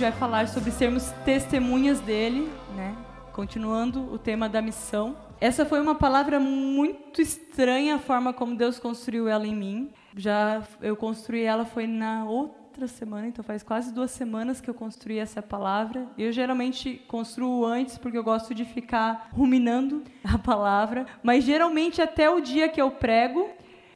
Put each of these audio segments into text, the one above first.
gente vai falar sobre sermos testemunhas dele, né? Continuando o tema da missão. Essa foi uma palavra muito estranha a forma como Deus construiu ela em mim. Já eu construí ela foi na outra semana, então faz quase duas semanas que eu construí essa palavra. Eu geralmente construo antes porque eu gosto de ficar ruminando a palavra, mas geralmente até o dia que eu prego,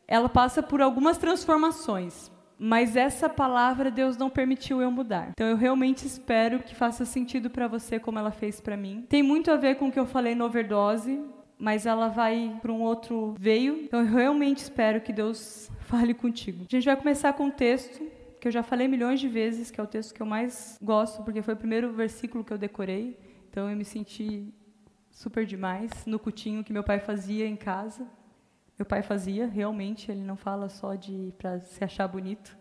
ela passa por algumas transformações. Mas essa palavra Deus não permitiu eu mudar. Então eu realmente espero que faça sentido para você como ela fez para mim. Tem muito a ver com o que eu falei no overdose, mas ela vai para um outro veio. Então eu realmente espero que Deus fale contigo. A gente vai começar com um texto que eu já falei milhões de vezes, que é o texto que eu mais gosto, porque foi o primeiro versículo que eu decorei. Então eu me senti super demais no cutinho que meu pai fazia em casa. Meu pai fazia, realmente, ele não fala só de para se achar bonito.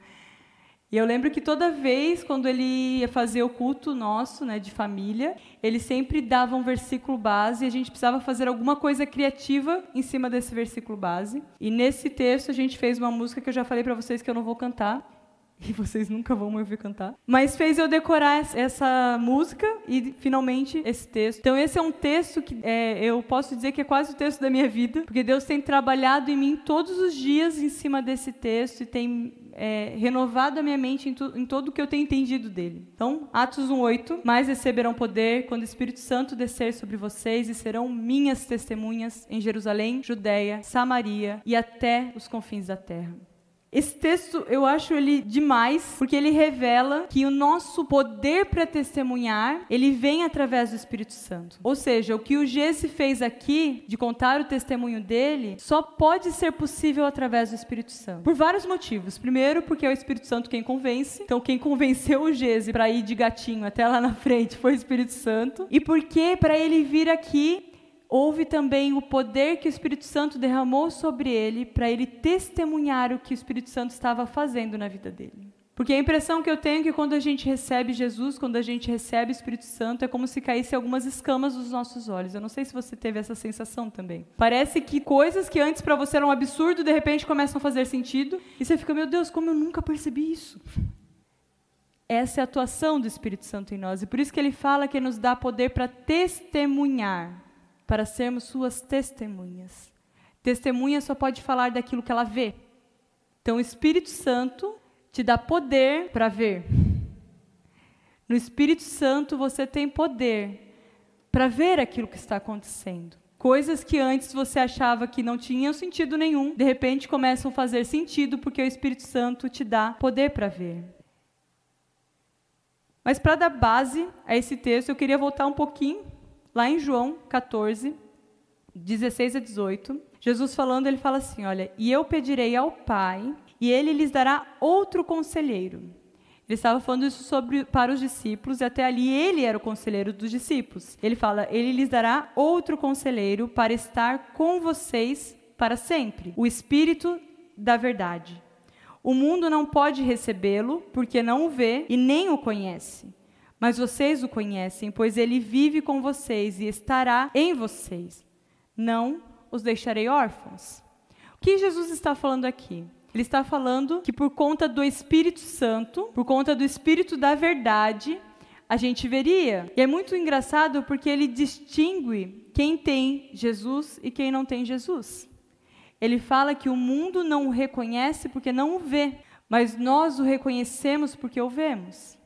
E eu lembro que toda vez quando ele ia fazer o culto nosso, né, de família, ele sempre dava um versículo base e a gente precisava fazer alguma coisa criativa em cima desse versículo base. E nesse texto a gente fez uma música que eu já falei para vocês que eu não vou cantar, e vocês nunca vão me ouvir cantar. Mas fez eu decorar essa música e finalmente esse texto. Então esse é um texto que é, eu posso dizer que é quase o texto da minha vida, porque Deus tem trabalhado em mim todos os dias em cima desse texto e tem é, renovado a minha mente em, tu, em o que eu tenho entendido dele. Então, Atos 1:8, mais receberão poder quando o Espírito Santo descer sobre vocês e serão minhas testemunhas em Jerusalém, Judéia, Samaria e até os confins da terra. Esse texto eu acho ele demais, porque ele revela que o nosso poder para testemunhar, ele vem através do Espírito Santo. Ou seja, o que o Jesse fez aqui, de contar o testemunho dele, só pode ser possível através do Espírito Santo. Por vários motivos. Primeiro, porque é o Espírito Santo quem convence. Então, quem convenceu o Jesse para ir de gatinho até lá na frente foi o Espírito Santo. E porque para ele vir aqui, houve também o poder que o Espírito Santo derramou sobre ele para ele testemunhar o que o Espírito Santo estava fazendo na vida dele. Porque a impressão que eu tenho é que quando a gente recebe Jesus, quando a gente recebe o Espírito Santo, é como se caísse algumas escamas dos nossos olhos. Eu não sei se você teve essa sensação também. Parece que coisas que antes para você eram um absurdo, de repente começam a fazer sentido, e você fica, meu Deus, como eu nunca percebi isso. Essa é a atuação do Espírito Santo em nós, e por isso que ele fala que nos dá poder para testemunhar para sermos suas testemunhas. Testemunha só pode falar daquilo que ela vê. Então, o Espírito Santo te dá poder para ver. No Espírito Santo você tem poder para ver aquilo que está acontecendo. Coisas que antes você achava que não tinham sentido nenhum, de repente começam a fazer sentido porque o Espírito Santo te dá poder para ver. Mas para dar base a esse texto, eu queria voltar um pouquinho lá em João 14, 16 a 18, Jesus falando, ele fala assim: Olha, e eu pedirei ao Pai, e ele lhes dará outro conselheiro. Ele estava falando isso sobre, para os discípulos, e até ali ele era o conselheiro dos discípulos. Ele fala: Ele lhes dará outro conselheiro para estar com vocês para sempre, o Espírito da Verdade. O mundo não pode recebê-lo, porque não o vê e nem o conhece. Mas vocês o conhecem, pois ele vive com vocês e estará em vocês. Não os deixarei órfãos. O que Jesus está falando aqui? Ele está falando que por conta do Espírito Santo, por conta do Espírito da verdade, a gente veria. E é muito engraçado porque ele distingue quem tem Jesus e quem não tem Jesus. Ele fala que o mundo não o reconhece porque não o vê, mas nós o reconhecemos porque o vemos.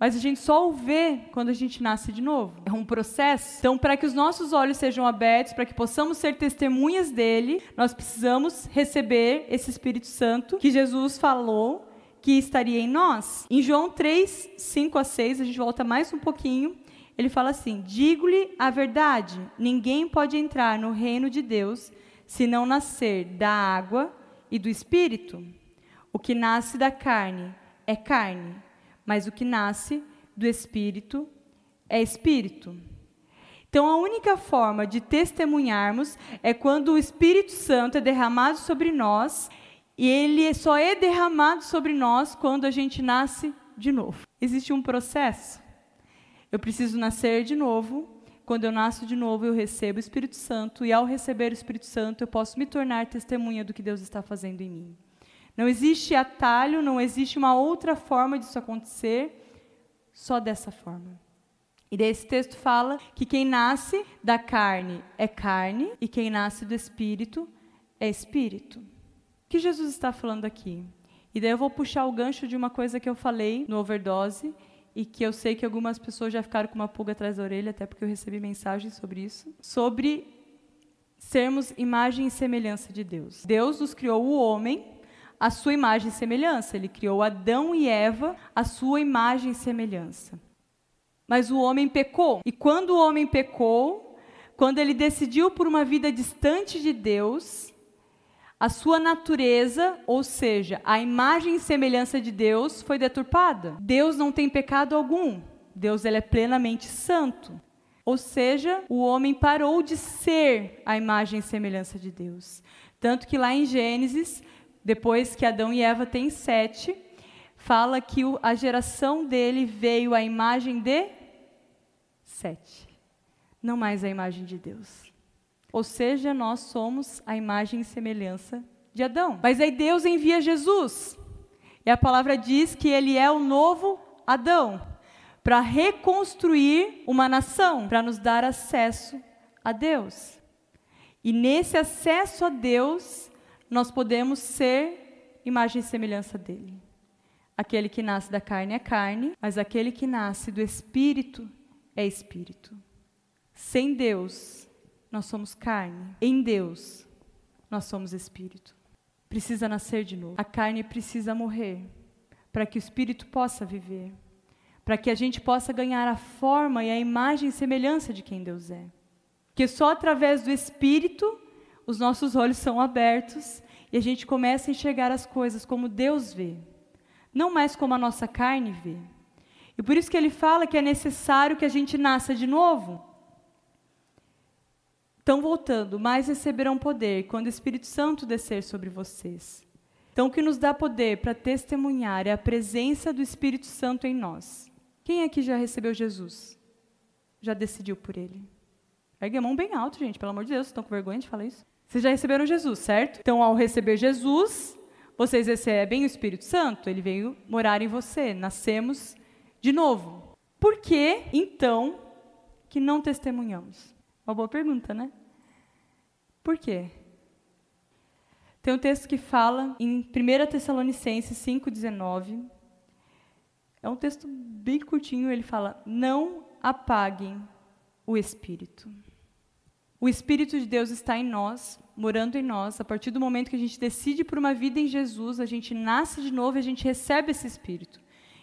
Mas a gente só o vê quando a gente nasce de novo. É um processo. Então, para que os nossos olhos sejam abertos, para que possamos ser testemunhas dele, nós precisamos receber esse Espírito Santo que Jesus falou que estaria em nós. Em João 3, 5 a 6, a gente volta mais um pouquinho. Ele fala assim: Digo-lhe a verdade, ninguém pode entrar no reino de Deus se não nascer da água e do espírito. O que nasce da carne é carne mas o que nasce do espírito é espírito. Então, a única forma de testemunharmos é quando o Espírito Santo é derramado sobre nós, e ele só é derramado sobre nós quando a gente nasce de novo. Existe um processo. Eu preciso nascer de novo. Quando eu nasço de novo, eu recebo o Espírito Santo, e ao receber o Espírito Santo, eu posso me tornar testemunha do que Deus está fazendo em mim. Não existe atalho, não existe uma outra forma disso acontecer, só dessa forma. E daí esse texto fala que quem nasce da carne é carne e quem nasce do espírito é espírito. O que Jesus está falando aqui? E daí eu vou puxar o gancho de uma coisa que eu falei no overdose e que eu sei que algumas pessoas já ficaram com uma pulga atrás da orelha, até porque eu recebi mensagens sobre isso, sobre sermos imagem e semelhança de Deus. Deus nos criou o homem à sua imagem e semelhança. Ele criou Adão e Eva à sua imagem e semelhança. Mas o homem pecou. E quando o homem pecou, quando ele decidiu por uma vida distante de Deus, a sua natureza, ou seja, a imagem e semelhança de Deus, foi deturpada. Deus não tem pecado algum. Deus ele é plenamente santo. Ou seja, o homem parou de ser a imagem e semelhança de Deus. Tanto que lá em Gênesis, depois que Adão e Eva têm sete, fala que a geração dele veio à imagem de sete. Não mais a imagem de Deus. Ou seja, nós somos a imagem e semelhança de Adão. Mas aí Deus envia Jesus. E a palavra diz que ele é o novo Adão para reconstruir uma nação, para nos dar acesso a Deus. E nesse acesso a Deus, nós podemos ser imagem e semelhança dele. Aquele que nasce da carne é carne, mas aquele que nasce do espírito é espírito. Sem Deus, nós somos carne. Em Deus, nós somos espírito. Precisa nascer de novo. A carne precisa morrer para que o espírito possa viver. Para que a gente possa ganhar a forma e a imagem e semelhança de quem Deus é. Porque só através do espírito os nossos olhos são abertos e a gente começa a enxergar as coisas como Deus vê, não mais como a nossa carne vê. E por isso que ele fala que é necessário que a gente nasça de novo. Então, voltando, mais receberão poder quando o Espírito Santo descer sobre vocês. Então, o que nos dá poder para testemunhar é a presença do Espírito Santo em nós. Quem aqui já recebeu Jesus? Já decidiu por ele? Ergue a mão bem alto, gente, pelo amor de Deus, estão com vergonha de falar isso? Vocês já receberam Jesus, certo? Então, ao receber Jesus, vocês recebem o Espírito Santo, ele veio morar em você. Nascemos de novo, por que, então, que não testemunhamos? Uma boa pergunta, né? Por quê? Tem um texto que fala em 1 Tessalonicenses 5,19. É um texto bem curtinho, ele fala: Não apaguem o Espírito. O Espírito de Deus está em nós, morando em nós. A partir do momento que a gente decide por uma vida em Jesus, a gente nasce de novo e a gente recebe esse Espírito.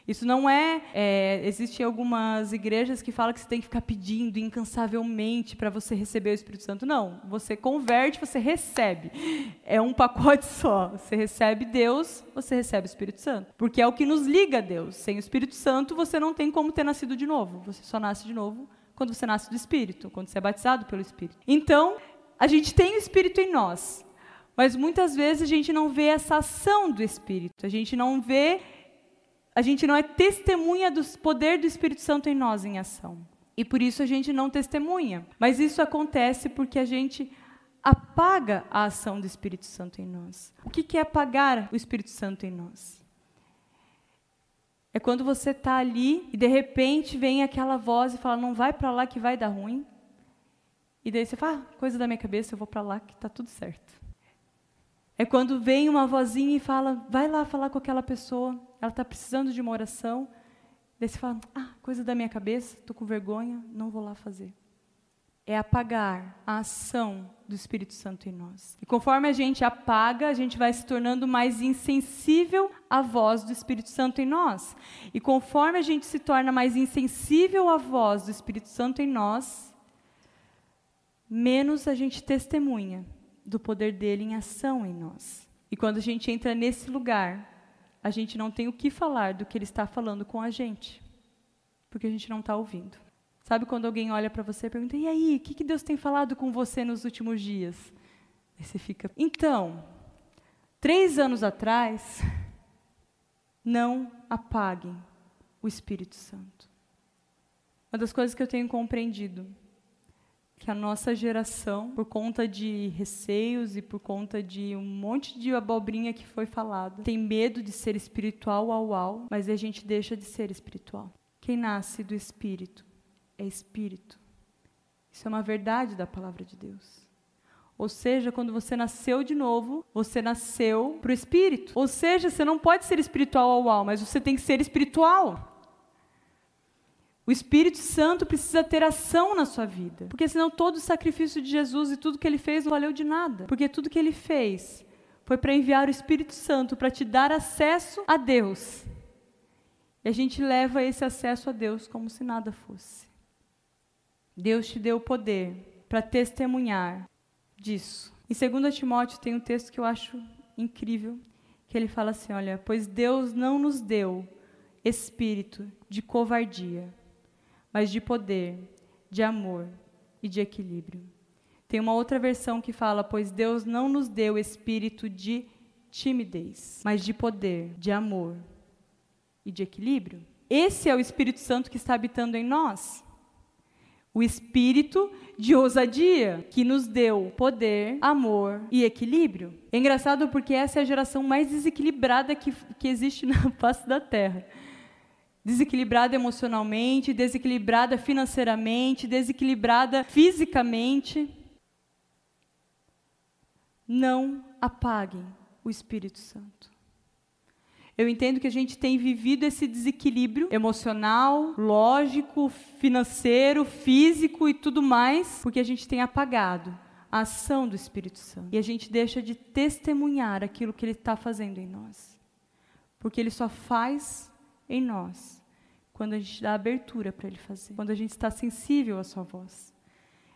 Isso não é, é Existem algumas igrejas que falam que você tem que ficar pedindo incansavelmente para você receber o Espírito Santo. Não. Você converte, você recebe. É um pacote só. Você recebe Deus, você recebe o Espírito Santo. Porque é o que nos liga a Deus. Sem o Espírito Santo, você não tem como ter nascido de novo. Você só nasce de novo quando você nasce do Espírito, quando você é batizado pelo Espírito. Então, a gente tem o Espírito em nós. Mas muitas vezes a gente não vê essa ação do Espírito. A gente não vê a gente não é testemunha do poder do Espírito Santo em nós em ação. E por isso a gente não testemunha. Mas isso acontece porque a gente apaga a ação do Espírito Santo em nós. O que é apagar o Espírito Santo em nós? É quando você está ali e de repente vem aquela voz e fala: não vai para lá que vai dar ruim. E daí você fala: ah, coisa da minha cabeça, eu vou para lá que está tudo certo. É quando vem uma vozinha e fala: vai lá falar com aquela pessoa, ela está precisando de uma oração. Daí você fala: ah, coisa da minha cabeça, estou com vergonha, não vou lá fazer. É apagar a ação do Espírito Santo em nós. E conforme a gente apaga, a gente vai se tornando mais insensível à voz do Espírito Santo em nós. E conforme a gente se torna mais insensível à voz do Espírito Santo em nós, menos a gente testemunha do poder dele em ação em nós. E quando a gente entra nesse lugar, a gente não tem o que falar do que ele está falando com a gente, porque a gente não está ouvindo. Sabe quando alguém olha para você e pergunta: "E aí, o que, que Deus tem falado com você nos últimos dias?" Aí você fica: "Então, três anos atrás, não apaguem o Espírito Santo." Uma das coisas que eu tenho compreendido que a nossa geração, por conta de receios e por conta de um monte de abobrinha que foi falada, tem medo de ser espiritual ao ao, mas a gente deixa de ser espiritual. Quem nasce do Espírito é Espírito. Isso é uma verdade da palavra de Deus. Ou seja, quando você nasceu de novo, você nasceu para o Espírito. Ou seja, você não pode ser espiritual ao ao, mas você tem que ser espiritual. O Espírito Santo precisa ter ação na sua vida. Porque senão todo o sacrifício de Jesus e tudo que ele fez não valeu de nada. Porque tudo que ele fez foi para enviar o Espírito Santo para te dar acesso a Deus. E a gente leva esse acesso a Deus como se nada fosse. Deus te deu o poder para testemunhar disso. Em 2 Timóteo tem um texto que eu acho incrível, que ele fala assim, olha, pois Deus não nos deu espírito de covardia, mas de poder, de amor e de equilíbrio. Tem uma outra versão que fala: Pois Deus não nos deu espírito de timidez, mas de poder, de amor e de equilíbrio. Esse é o Espírito Santo que está habitando em nós. O espírito de ousadia, que nos deu poder, amor e equilíbrio. É engraçado porque essa é a geração mais desequilibrada que, que existe na face da Terra desequilibrada emocionalmente, desequilibrada financeiramente, desequilibrada fisicamente. Não apaguem o Espírito Santo. Eu entendo que a gente tem vivido esse desequilíbrio emocional, lógico, financeiro, físico e tudo mais, porque a gente tem apagado a ação do Espírito Santo. E a gente deixa de testemunhar aquilo que ele está fazendo em nós. Porque ele só faz em nós quando a gente dá abertura para ele fazer, quando a gente está sensível à sua voz.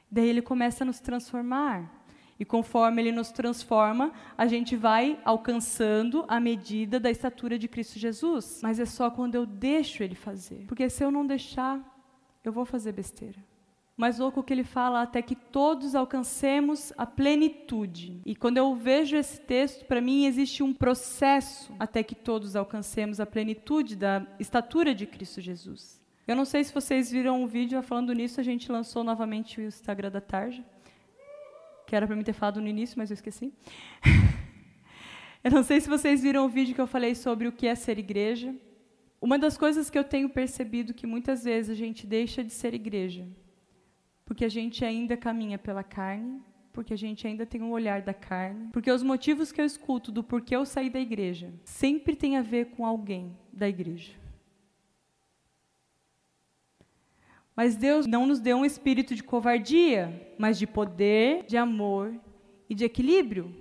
Daí ele começa a nos transformar. E conforme ele nos transforma, a gente vai alcançando a medida da estatura de Cristo Jesus. Mas é só quando eu deixo ele fazer. Porque se eu não deixar, eu vou fazer besteira. Mais louco que ele fala até que todos alcancemos a plenitude. E quando eu vejo esse texto, para mim existe um processo até que todos alcancemos a plenitude da estatura de Cristo Jesus. Eu não sei se vocês viram o vídeo, falando nisso, a gente lançou novamente o Instagram da Tarja, que era para mim ter falado no início, mas eu esqueci. eu não sei se vocês viram o vídeo que eu falei sobre o que é ser igreja. Uma das coisas que eu tenho percebido que muitas vezes a gente deixa de ser igreja porque a gente ainda caminha pela carne, porque a gente ainda tem um olhar da carne, porque os motivos que eu escuto do porquê eu saí da igreja sempre tem a ver com alguém da igreja. Mas Deus não nos deu um espírito de covardia, mas de poder, de amor e de equilíbrio.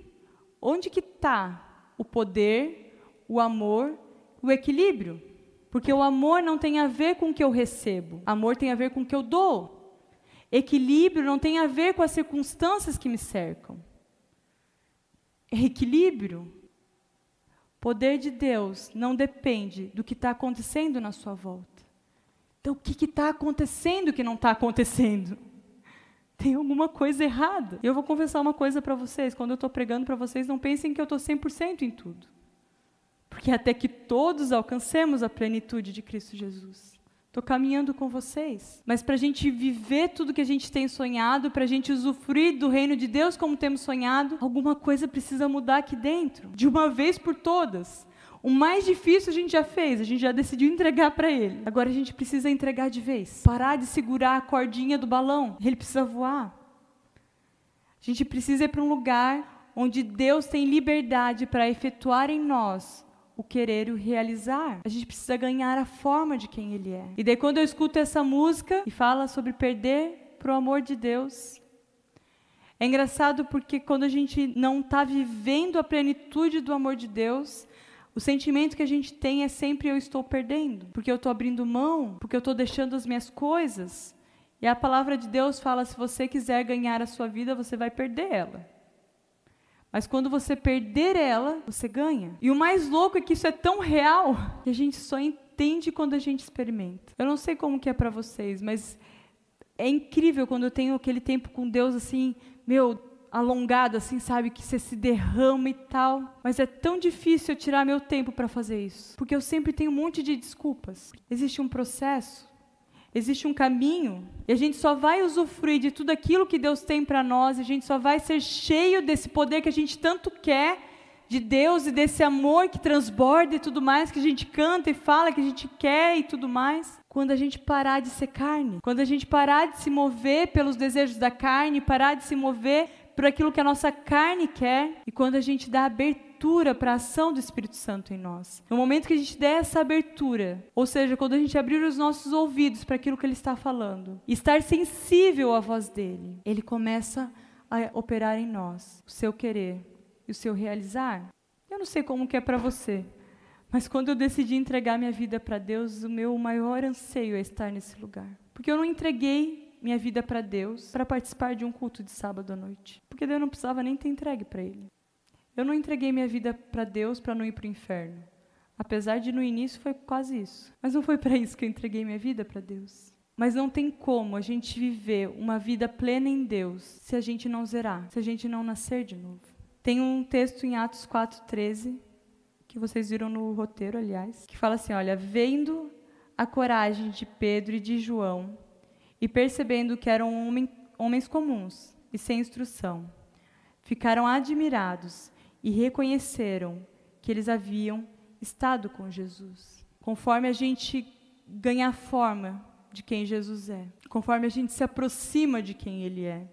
Onde que está o poder, o amor, o equilíbrio? Porque o amor não tem a ver com o que eu recebo, amor tem a ver com o que eu dou. Equilíbrio não tem a ver com as circunstâncias que me cercam. Equilíbrio. Poder de Deus não depende do que está acontecendo na sua volta. Então, o que está acontecendo que não está acontecendo? Tem alguma coisa errada. Eu vou confessar uma coisa para vocês: quando eu estou pregando para vocês, não pensem que eu estou 100% em tudo. Porque até que todos alcancemos a plenitude de Cristo Jesus. Estou caminhando com vocês. Mas para a gente viver tudo que a gente tem sonhado, para a gente usufruir do reino de Deus como temos sonhado, alguma coisa precisa mudar aqui dentro, de uma vez por todas. O mais difícil a gente já fez, a gente já decidiu entregar para Ele. Agora a gente precisa entregar de vez. Parar de segurar a cordinha do balão. Ele precisa voar. A gente precisa ir para um lugar onde Deus tem liberdade para efetuar em nós o querer e o realizar. A gente precisa ganhar a forma de quem Ele é. E daí, quando eu escuto essa música e fala sobre perder para o amor de Deus, é engraçado porque quando a gente não está vivendo a plenitude do amor de Deus, o sentimento que a gente tem é sempre eu estou perdendo, porque eu estou abrindo mão, porque eu estou deixando as minhas coisas. E a palavra de Deus fala: se você quiser ganhar a sua vida, você vai perder ela. Mas quando você perder ela, você ganha. E o mais louco é que isso é tão real que a gente só entende quando a gente experimenta. Eu não sei como que é para vocês, mas É incrível quando eu tenho aquele tempo com Deus assim, meu, alongado, assim, sabe? Que você se derrama e tal. Mas é tão difícil eu tirar meu tempo para fazer isso. Porque eu sempre tenho um monte de desculpas. Existe um processo, existe um caminho. E a gente só vai usufruir de tudo aquilo que Deus tem para nós. A gente só vai ser cheio desse poder que a gente tanto quer. De Deus e desse amor que transborda e tudo mais, que a gente canta e fala que a gente quer e tudo mais quando a gente parar de ser carne, quando a gente parar de se mover pelos desejos da carne, parar de se mover por aquilo que a nossa carne quer e quando a gente dá abertura para a ação do Espírito Santo em nós. No momento que a gente der essa abertura, ou seja, quando a gente abrir os nossos ouvidos para aquilo que ele está falando, estar sensível à voz dele, ele começa a operar em nós o seu querer e o seu realizar. Eu não sei como que é para você, mas quando eu decidi entregar minha vida para Deus, o meu maior anseio é estar nesse lugar. Porque eu não entreguei minha vida para Deus para participar de um culto de sábado à noite. Porque Deus não precisava nem ter entregue para Ele. Eu não entreguei minha vida para Deus para não ir para o inferno. Apesar de no início foi quase isso. Mas não foi para isso que eu entreguei minha vida para Deus. Mas não tem como a gente viver uma vida plena em Deus se a gente não zerar, se a gente não nascer de novo. Tem um texto em Atos 4,13, que vocês viram no roteiro, aliás, que fala assim: olha, vendo a coragem de Pedro e de João, e percebendo que eram homens comuns e sem instrução, ficaram admirados e reconheceram que eles haviam estado com Jesus. Conforme a gente ganha a forma de quem Jesus é, conforme a gente se aproxima de quem Ele é,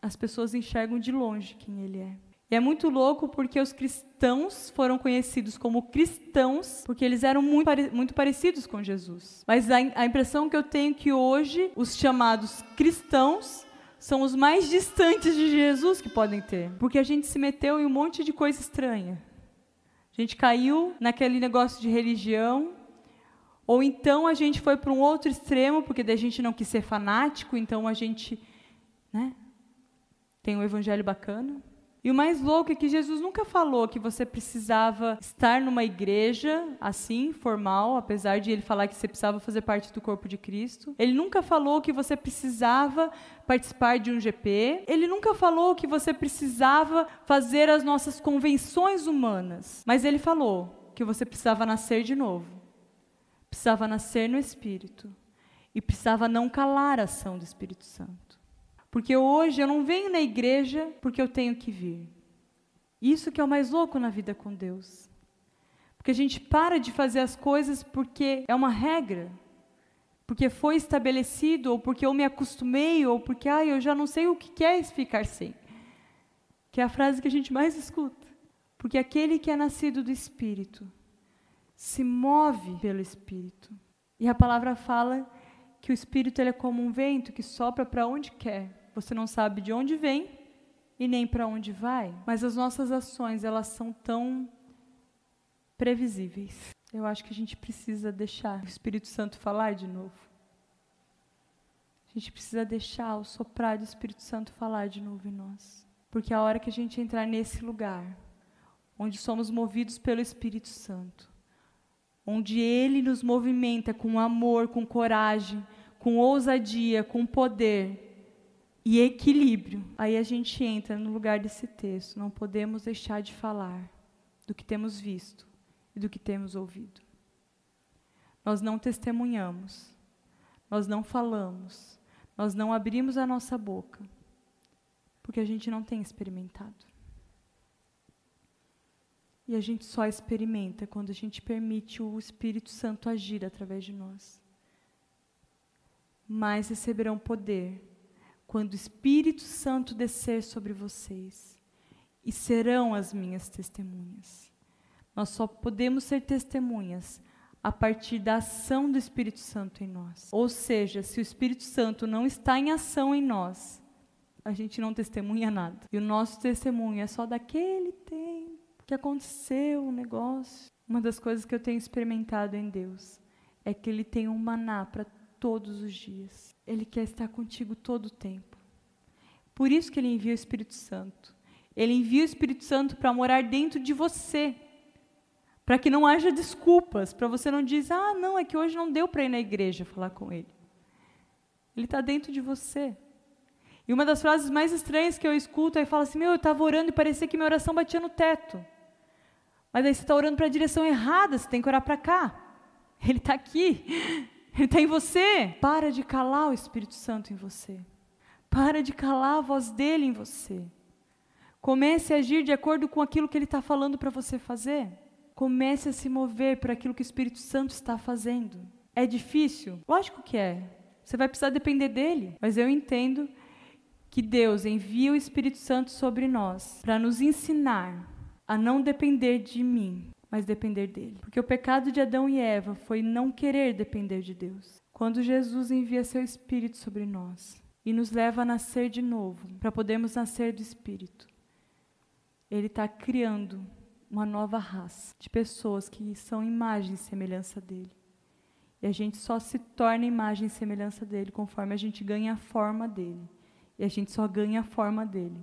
as pessoas enxergam de longe quem Ele é. E é muito louco porque os cristãos foram conhecidos como cristãos porque eles eram muito, muito parecidos com Jesus. Mas a, a impressão que eu tenho é que hoje os chamados cristãos são os mais distantes de Jesus que podem ter. Porque a gente se meteu em um monte de coisa estranha. A gente caiu naquele negócio de religião. Ou então a gente foi para um outro extremo, porque a gente não quis ser fanático, então a gente né, tem um evangelho bacana. E o mais louco é que Jesus nunca falou que você precisava estar numa igreja assim, formal, apesar de ele falar que você precisava fazer parte do corpo de Cristo. Ele nunca falou que você precisava participar de um GP. Ele nunca falou que você precisava fazer as nossas convenções humanas. Mas ele falou que você precisava nascer de novo. Precisava nascer no Espírito. E precisava não calar a ação do Espírito Santo. Porque hoje eu não venho na igreja porque eu tenho que vir. Isso que é o mais louco na vida com Deus. Porque a gente para de fazer as coisas porque é uma regra, porque foi estabelecido, ou porque eu me acostumei, ou porque ah, eu já não sei o que é ficar sem. Que é a frase que a gente mais escuta. Porque aquele que é nascido do Espírito se move pelo Espírito. E a palavra fala que o Espírito ele é como um vento que sopra para onde quer. Você não sabe de onde vem e nem para onde vai, mas as nossas ações, elas são tão previsíveis. Eu acho que a gente precisa deixar o Espírito Santo falar de novo. A gente precisa deixar o soprar do Espírito Santo falar de novo em nós. Porque a hora que a gente entrar nesse lugar, onde somos movidos pelo Espírito Santo, onde Ele nos movimenta com amor, com coragem, com ousadia, com poder, e equilíbrio. Aí a gente entra no lugar desse texto. Não podemos deixar de falar do que temos visto e do que temos ouvido. Nós não testemunhamos, nós não falamos, nós não abrimos a nossa boca, porque a gente não tem experimentado. E a gente só experimenta quando a gente permite o Espírito Santo agir através de nós. Mas receberão poder quando o Espírito Santo descer sobre vocês, e serão as minhas testemunhas. Nós só podemos ser testemunhas a partir da ação do Espírito Santo em nós. Ou seja, se o Espírito Santo não está em ação em nós, a gente não testemunha nada. E o nosso testemunho é só daquele tempo que aconteceu o um negócio. Uma das coisas que eu tenho experimentado em Deus é que Ele tem um maná para todos os dias. Ele quer estar contigo todo o tempo. Por isso que ele envia o Espírito Santo. Ele envia o Espírito Santo para morar dentro de você. Para que não haja desculpas, para você não dizer, ah, não, é que hoje não deu para ir na igreja falar com ele. Ele está dentro de você. E uma das frases mais estranhas que eu escuto é fala assim: Meu, eu estava orando e parecia que minha oração batia no teto. Mas aí você está orando para a direção errada, você tem que orar para cá. Ele está aqui, ele está em você. Para de calar o Espírito Santo em você. Para de calar a voz dele em você. Comece a agir de acordo com aquilo que ele está falando para você fazer. Comece a se mover por aquilo que o Espírito Santo está fazendo. É difícil? Lógico que é. Você vai precisar depender dele. Mas eu entendo que Deus envia o Espírito Santo sobre nós para nos ensinar a não depender de mim, mas depender dele. Porque o pecado de Adão e Eva foi não querer depender de Deus. Quando Jesus envia seu Espírito sobre nós e nos leva a nascer de novo, para podermos nascer do Espírito, ele está criando uma nova raça de pessoas que são imagem e semelhança dele. E a gente só se torna imagem e semelhança dele conforme a gente ganha a forma dele. E a gente só ganha a forma dele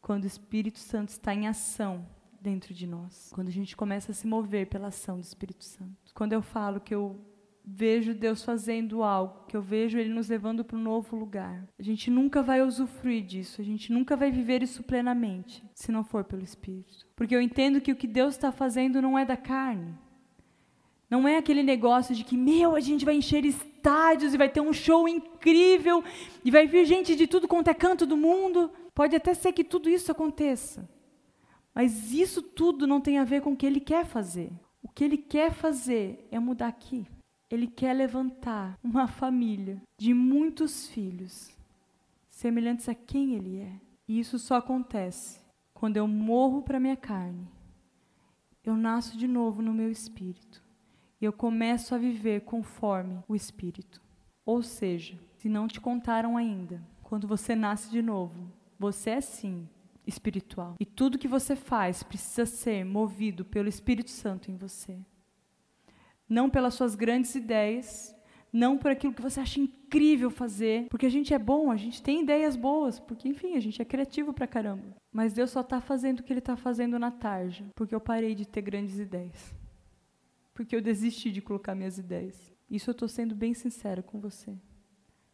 quando o Espírito Santo está em ação dentro de nós. Quando a gente começa a se mover pela ação do Espírito Santo. Quando eu falo que eu vejo Deus fazendo algo, que eu vejo Ele nos levando para um novo lugar. A gente nunca vai usufruir disso, a gente nunca vai viver isso plenamente, se não for pelo Espírito. Porque eu entendo que o que Deus está fazendo não é da carne. Não é aquele negócio de que, meu, a gente vai encher estádios e vai ter um show incrível e vai vir gente de tudo quanto é canto do mundo. Pode até ser que tudo isso aconteça. Mas isso tudo não tem a ver com o que ele quer fazer. O que ele quer fazer é mudar aqui. Ele quer levantar uma família de muitos filhos, semelhantes a quem ele é. E isso só acontece quando eu morro para minha carne. Eu nasço de novo no meu espírito. E eu começo a viver conforme o espírito. Ou seja, se não te contaram ainda, quando você nasce de novo, você é sim espiritual. E tudo que você faz precisa ser movido pelo Espírito Santo em você não pelas suas grandes ideias, não por aquilo que você acha incrível fazer, porque a gente é bom, a gente tem ideias boas, porque enfim, a gente é criativo pra caramba. Mas Deus só está fazendo o que Ele está fazendo na tarde, porque eu parei de ter grandes ideias, porque eu desisti de colocar minhas ideias. Isso eu estou sendo bem sincera com você,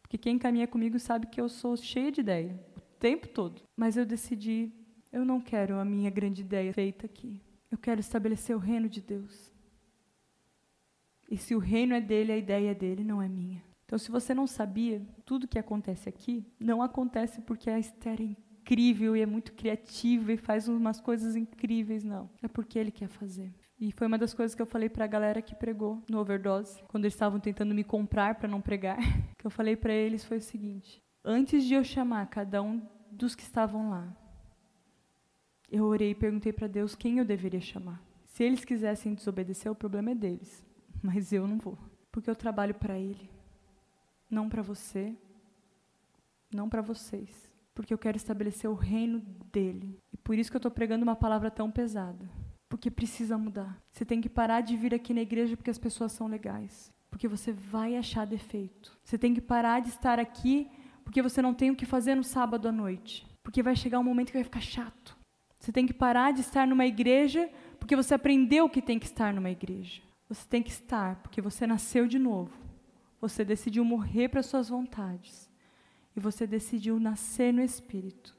porque quem caminha comigo sabe que eu sou cheia de ideia tempo todo. Mas eu decidi, eu não quero a minha grande ideia feita aqui. Eu quero estabelecer o reino de Deus. E se o reino é dele, a ideia é dele, não é minha. Então, se você não sabia, tudo que acontece aqui não acontece porque a Esther é incrível e é muito criativa e faz umas coisas incríveis, não. É porque ele quer fazer. E foi uma das coisas que eu falei para a galera que pregou no Overdose, quando eles estavam tentando me comprar para não pregar, que eu falei para eles foi o seguinte: antes de eu chamar cada um dos que estavam lá, eu orei e perguntei para Deus quem eu deveria chamar. Se eles quisessem desobedecer, o problema é deles mas eu não vou, porque eu trabalho para Ele, não para você, não para vocês, porque eu quero estabelecer o reino dele. E por isso que eu estou pregando uma palavra tão pesada, porque precisa mudar. Você tem que parar de vir aqui na igreja porque as pessoas são legais, porque você vai achar defeito. Você tem que parar de estar aqui porque você não tem o que fazer no sábado à noite, porque vai chegar um momento que vai ficar chato. Você tem que parar de estar numa igreja porque você aprendeu que tem que estar numa igreja. Você tem que estar, porque você nasceu de novo. Você decidiu morrer para suas vontades. E você decidiu nascer no Espírito.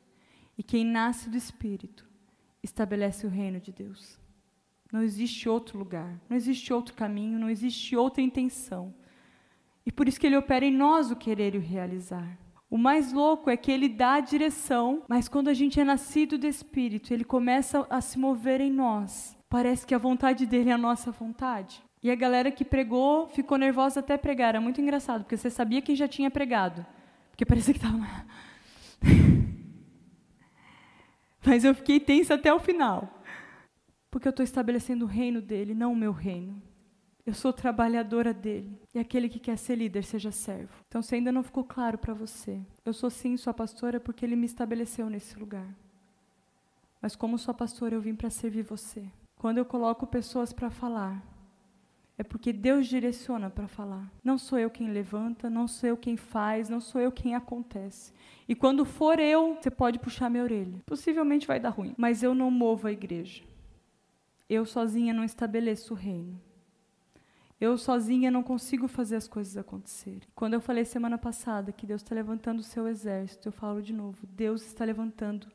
E quem nasce do Espírito estabelece o reino de Deus. Não existe outro lugar, não existe outro caminho, não existe outra intenção. E por isso que ele opera em nós o querer e o realizar. O mais louco é que ele dá a direção, mas quando a gente é nascido do Espírito, ele começa a se mover em nós. Parece que a vontade dele é a nossa vontade. E a galera que pregou ficou nervosa até pregar. Era muito engraçado, porque você sabia quem já tinha pregado. Porque parecia que estava. Mas eu fiquei tensa até o final. Porque eu estou estabelecendo o reino dele, não o meu reino. Eu sou trabalhadora dele. E aquele que quer ser líder, seja servo. Então, se ainda não ficou claro para você, eu sou sim sua pastora porque ele me estabeleceu nesse lugar. Mas, como sua pastora, eu vim para servir você. Quando eu coloco pessoas para falar, é porque Deus direciona para falar. Não sou eu quem levanta, não sou eu quem faz, não sou eu quem acontece. E quando for eu, você pode puxar minha orelha. Possivelmente vai dar ruim, mas eu não movo a igreja. Eu sozinha não estabeleço o reino. Eu sozinha não consigo fazer as coisas acontecerem. Quando eu falei semana passada que Deus está levantando o seu exército, eu falo de novo: Deus está levantando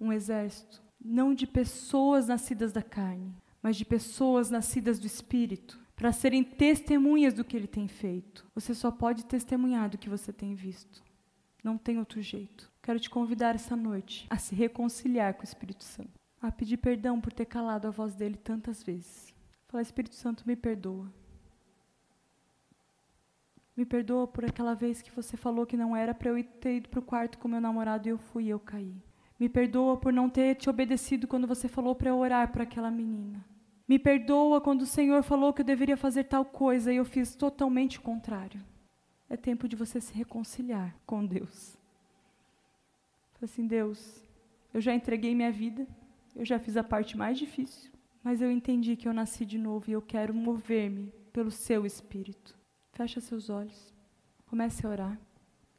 um exército, não de pessoas nascidas da carne, mas de pessoas nascidas do espírito, para serem testemunhas do que ele tem feito. Você só pode testemunhar do que você tem visto. Não tem outro jeito. Quero te convidar essa noite a se reconciliar com o Espírito Santo, a pedir perdão por ter calado a voz dele tantas vezes. Falar, Espírito Santo, me perdoa. Me perdoa por aquela vez que você falou que não era para eu ter ido para o quarto com meu namorado e eu fui e eu caí. Me perdoa por não ter te obedecido quando você falou para eu orar por aquela menina. Me perdoa quando o Senhor falou que eu deveria fazer tal coisa e eu fiz totalmente o contrário. É tempo de você se reconciliar com Deus. Fala assim, Deus, eu já entreguei minha vida, eu já fiz a parte mais difícil, mas eu entendi que eu nasci de novo e eu quero mover-me pelo seu espírito. Fecha seus olhos. Comece a orar.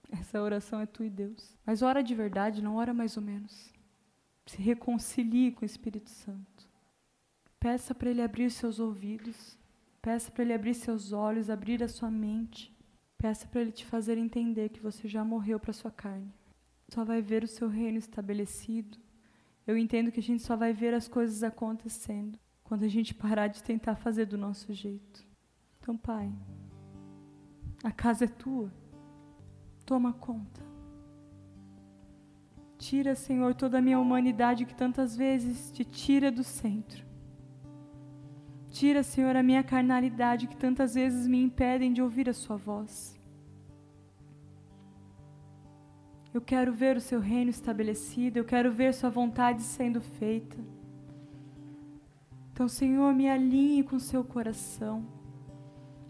Essa oração é tu e Deus. Mas ora de verdade, não ora mais ou menos. Se reconcilie com o Espírito Santo. Peça para Ele abrir seus ouvidos. Peça para Ele abrir seus olhos, abrir a sua mente. Peça para Ele te fazer entender que você já morreu para sua carne. Só vai ver o seu reino estabelecido. Eu entendo que a gente só vai ver as coisas acontecendo quando a gente parar de tentar fazer do nosso jeito. Então, Pai, a casa é tua. Toma conta. Tira, Senhor, toda a minha humanidade que tantas vezes te tira do centro. Tira, Senhor, a minha carnalidade que tantas vezes me impedem de ouvir a Sua voz. Eu quero ver o Seu reino estabelecido, eu quero ver Sua vontade sendo feita. Então, Senhor, me alinhe com Seu coração.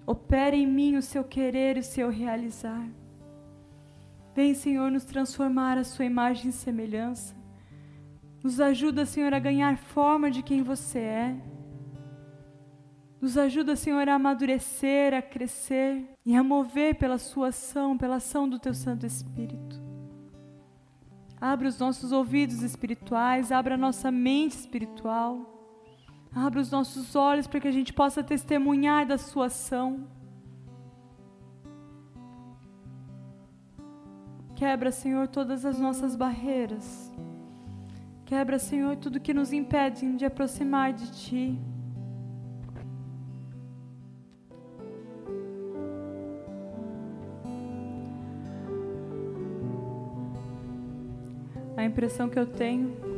Opere em mim o Seu querer e o Seu realizar. Vem, Senhor, nos transformar a Sua imagem e semelhança. Nos ajuda, Senhor, a ganhar forma de quem você é. Nos ajuda, Senhor, a amadurecer, a crescer e a mover pela Sua ação, pela ação do Teu Santo Espírito. Abra os nossos ouvidos espirituais, abra a nossa mente espiritual. Abra os nossos olhos para que a gente possa testemunhar da Sua ação. Quebra, Senhor, todas as nossas barreiras. Quebra, Senhor, tudo que nos impede de aproximar de Ti. A impressão que eu tenho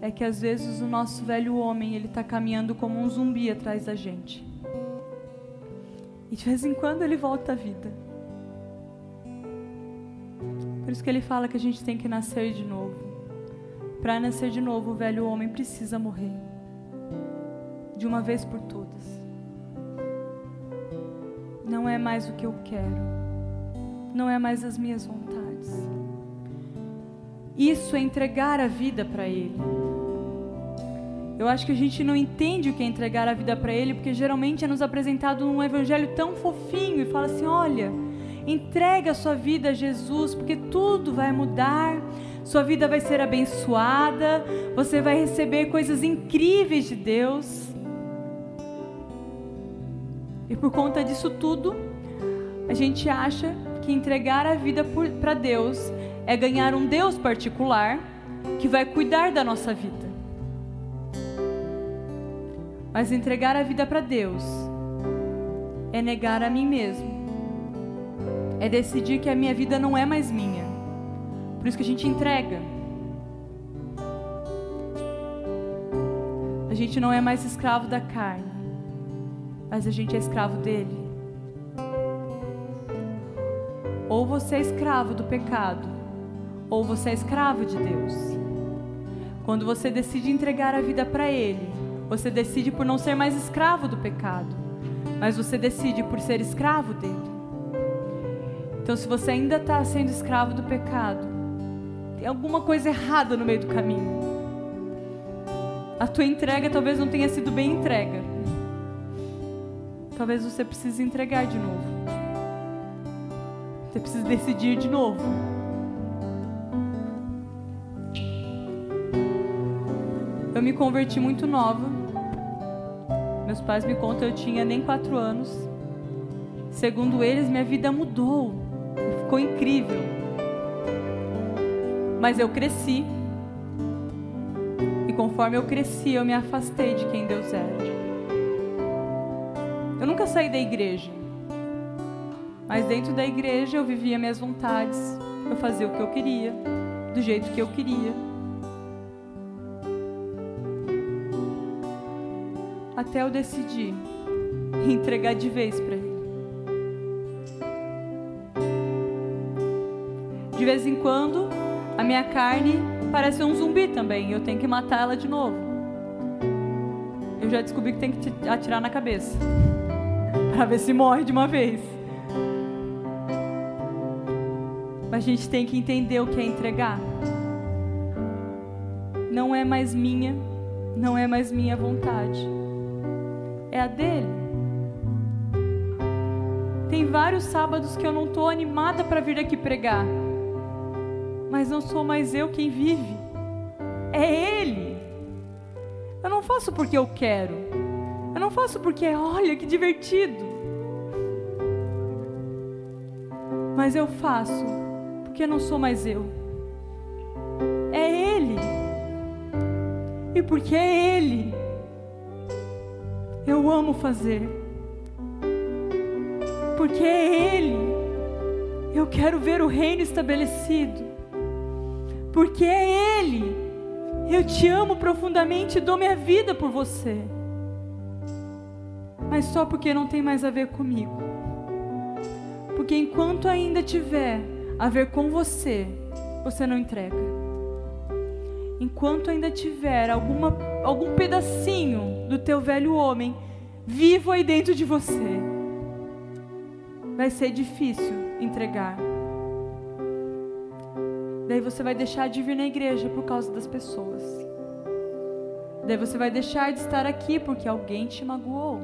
é que às vezes o nosso velho homem ele está caminhando como um zumbi atrás da gente. E de vez em quando ele volta à vida. Por isso que ele fala que a gente tem que nascer de novo. Para nascer de novo, o velho homem precisa morrer. De uma vez por todas. Não é mais o que eu quero. Não é mais as minhas vontades. Isso é entregar a vida para Ele. Eu acho que a gente não entende o que é entregar a vida para Ele, porque geralmente é nos apresentado um evangelho tão fofinho e fala assim: olha, entrega a sua vida a Jesus, porque tudo vai mudar, sua vida vai ser abençoada, você vai receber coisas incríveis de Deus. E por conta disso tudo, a gente acha que entregar a vida para Deus é ganhar um Deus particular que vai cuidar da nossa vida. Mas entregar a vida para Deus é negar a mim mesmo. É decidir que a minha vida não é mais minha. Por isso que a gente entrega. A gente não é mais escravo da carne, mas a gente é escravo dele. Ou você é escravo do pecado, ou você é escravo de Deus. Quando você decide entregar a vida para Ele, você decide por não ser mais escravo do pecado, mas você decide por ser escravo dele. Então, se você ainda está sendo escravo do pecado, tem alguma coisa errada no meio do caminho. A tua entrega talvez não tenha sido bem entrega. Talvez você precise entregar de novo. Você precisa decidir de novo. Me converti muito nova. Meus pais me contam eu tinha nem quatro anos. Segundo eles, minha vida mudou. Ficou incrível. Mas eu cresci. E conforme eu cresci, eu me afastei de quem Deus era. Eu nunca saí da igreja. Mas dentro da igreja eu vivia minhas vontades. Eu fazia o que eu queria, do jeito que eu queria. Até eu decidir entregar de vez para Ele. De vez em quando, a minha carne parece um zumbi também. Eu tenho que matar ela de novo. Eu já descobri que tem que atirar na cabeça. Para ver se morre de uma vez. Mas a gente tem que entender o que é entregar. Não é mais minha, não é mais minha vontade. É a dele. Tem vários sábados que eu não estou animada para vir aqui pregar. Mas não sou mais eu quem vive. É ele. Eu não faço porque eu quero. Eu não faço porque, olha que divertido. Mas eu faço porque não sou mais eu. É Ele. E porque é Ele, eu amo fazer. Porque é Ele, eu quero ver o reino estabelecido. Porque é Ele, eu te amo profundamente e dou minha vida por você. Mas só porque não tem mais a ver comigo. Porque enquanto ainda tiver a ver com você, você não entrega. Enquanto ainda tiver alguma, algum pedacinho do teu velho homem vivo aí dentro de você, vai ser difícil entregar. Daí você vai deixar de vir na igreja por causa das pessoas. Daí você vai deixar de estar aqui porque alguém te magoou.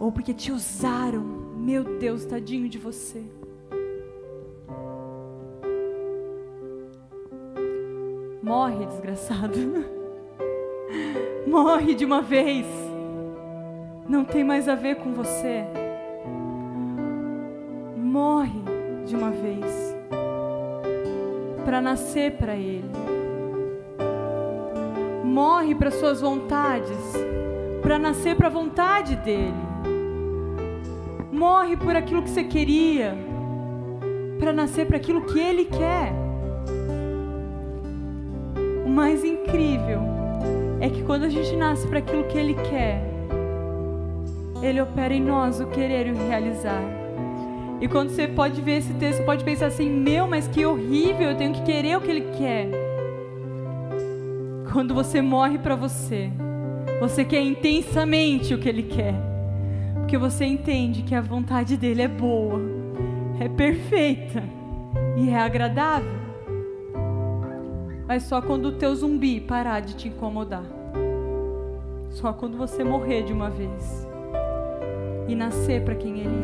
Ou porque te usaram. Meu Deus, tadinho de você. Morre, desgraçado. Morre de uma vez. Não tem mais a ver com você. Morre de uma vez. Para nascer para Ele. Morre para suas vontades. Para nascer para a vontade dEle. Morre por aquilo que você queria. Para nascer para aquilo que Ele quer. O mais incrível é que quando a gente nasce para aquilo que Ele quer, Ele opera em nós o querer e o realizar. E quando você pode ver esse texto, pode pensar assim: meu, mas que horrível, eu tenho que querer o que Ele quer. Quando você morre para você, você quer intensamente o que Ele quer. Porque você entende que a vontade dele é boa, é perfeita e é agradável. Mas só quando o teu zumbi parar de te incomodar. Só quando você morrer de uma vez e nascer para quem ele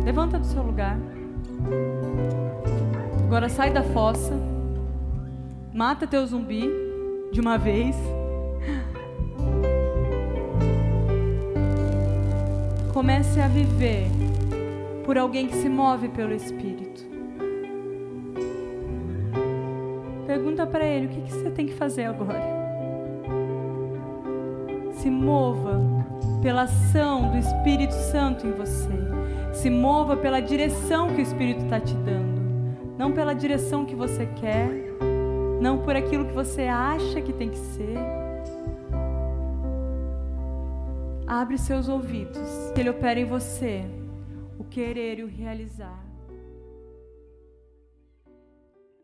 é. Levanta do seu lugar. Agora sai da fossa. Mata teu zumbi de uma vez. Comece a viver por alguém que se move pelo Espírito. Pergunta para ele o que, que você tem que fazer agora. Se mova pela ação do Espírito Santo em você. Se mova pela direção que o Espírito está te dando. Não pela direção que você quer. Não por aquilo que você acha que tem que ser. Abre seus ouvidos. Que Ele opera em você o querer e o realizar.